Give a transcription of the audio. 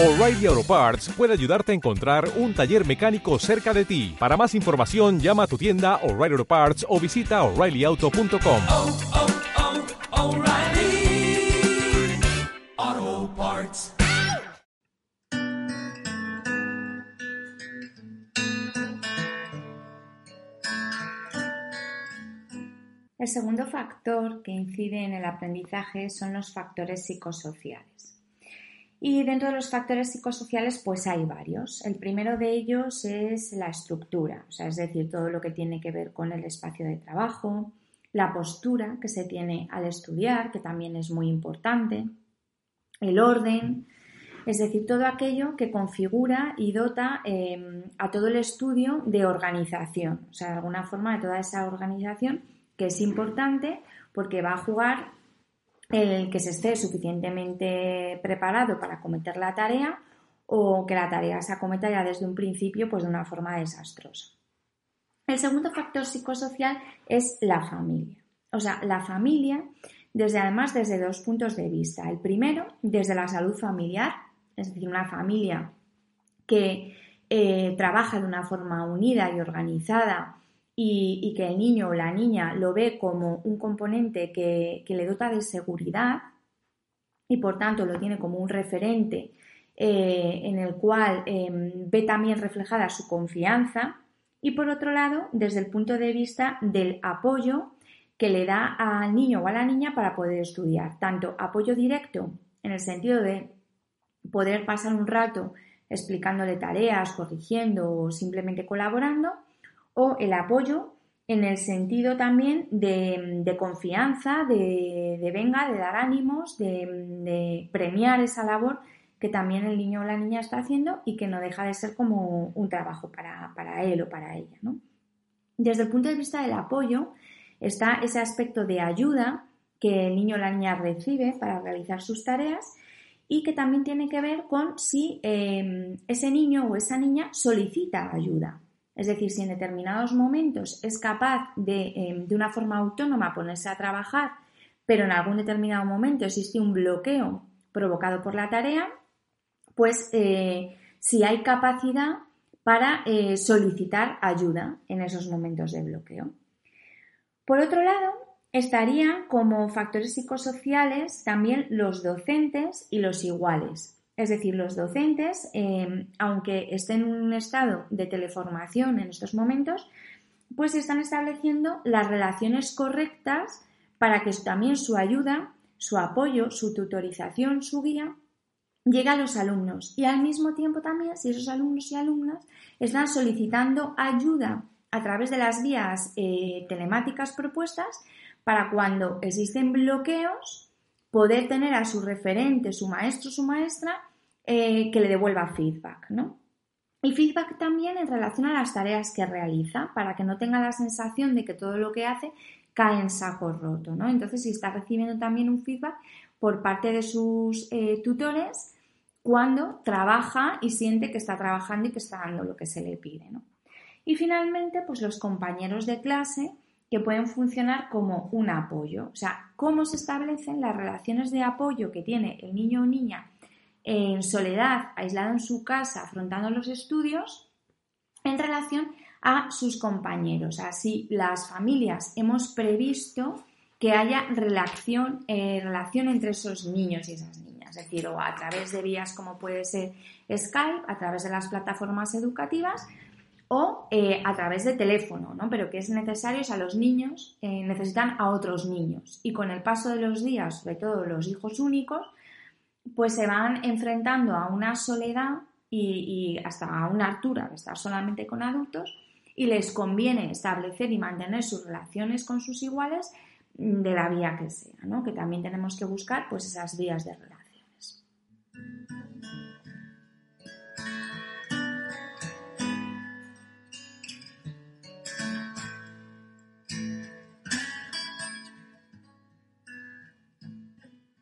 O'Reilly Auto Parts puede ayudarte a encontrar un taller mecánico cerca de ti. Para más información, llama a tu tienda O'Reilly Auto Parts o visita oreillyauto.com. oh, oh, Parts. El segundo factor que incide en el aprendizaje son los factores psicosociales. Y dentro de los factores psicosociales, pues hay varios. El primero de ellos es la estructura, o sea, es decir, todo lo que tiene que ver con el espacio de trabajo, la postura que se tiene al estudiar, que también es muy importante, el orden, es decir, todo aquello que configura y dota eh, a todo el estudio de organización, o sea, de alguna forma de toda esa organización que es importante porque va a jugar el que se esté suficientemente preparado para acometer la tarea o que la tarea se acometa ya desde un principio pues de una forma desastrosa. El segundo factor psicosocial es la familia. O sea, la familia desde además desde dos puntos de vista. El primero, desde la salud familiar, es decir, una familia que eh, trabaja de una forma unida y organizada y, que el niño o la niña lo ve como un componente que, le dota de seguridad y por tanto lo tiene como un referente eh, en el cual eh, ve también reflejada su confianza y por otro lado desde el punto de vista del apoyo que le da al niño o a la niña para poder estudiar, tanto apoyo directo en el sentido de poder pasar un rato explicándole tareas, corrigiendo o simplemente colaborando, o el apoyo en el sentido también de, confianza, de, venga, de dar ánimos, de, premiar esa labor que también el niño o la niña está haciendo y que no deja de ser como un trabajo para, él o para ella. Desde el punto de vista del apoyo está ese aspecto de ayuda que el niño o la niña recibe para realizar sus tareas y que también tiene que ver con si eh, ese niño o esa niña solicita ayuda. Es decir, si en determinados momentos es capaz de, eh, de una forma autónoma ponerse a trabajar, pero en algún determinado momento existe un bloqueo provocado por la tarea, pues eh, si hay capacidad para eh, solicitar ayuda en esos momentos de bloqueo. Por otro lado, estarían como factores psicosociales también los docentes y los iguales. Es decir, los docentes, eh, aunque estén en un estado de teleformación en estos momentos, pues están estableciendo las relaciones correctas para que también su ayuda, su apoyo, su tutorización, su guía, llegue a los alumnos. Y al mismo tiempo también, si esos alumnos y alumnas están solicitando ayuda a través de las vías eh, telemáticas propuestas, para cuando existen bloqueos, poder tener a su referente, su maestro, su maestra, eh, que le devuelva feedback, ¿no? Y feedback también en relación a las tareas que realiza, para que no tenga la sensación de que todo lo que hace cae en saco roto, ¿no? Entonces, si está recibiendo también un feedback por parte de sus eh, tutores cuando trabaja y siente que está trabajando y que está dando lo que se le pide, ¿no? Y finalmente, pues los compañeros de clase que pueden funcionar como un apoyo. O sea, cómo se establecen las relaciones de apoyo que tiene el niño o niña en soledad, aislado en su casa, afrontando los estudios, en relación a sus compañeros. Así, las familias hemos previsto que haya relación, eh, relación entre esos niños y esas niñas, es decir, o a través de vías como puede ser Skype, a través de las plataformas educativas o eh, a través de teléfono, ¿no? Pero que es necesario, o sea, los niños eh, necesitan a otros niños y con el paso de los días, sobre todo los hijos únicos, pues se van enfrentando a una soledad y, y hasta a una altura de estar solamente con adultos y les conviene establecer y mantener sus relaciones con sus iguales de la vía que sea, ¿no? Que también tenemos que buscar pues esas vías de relación.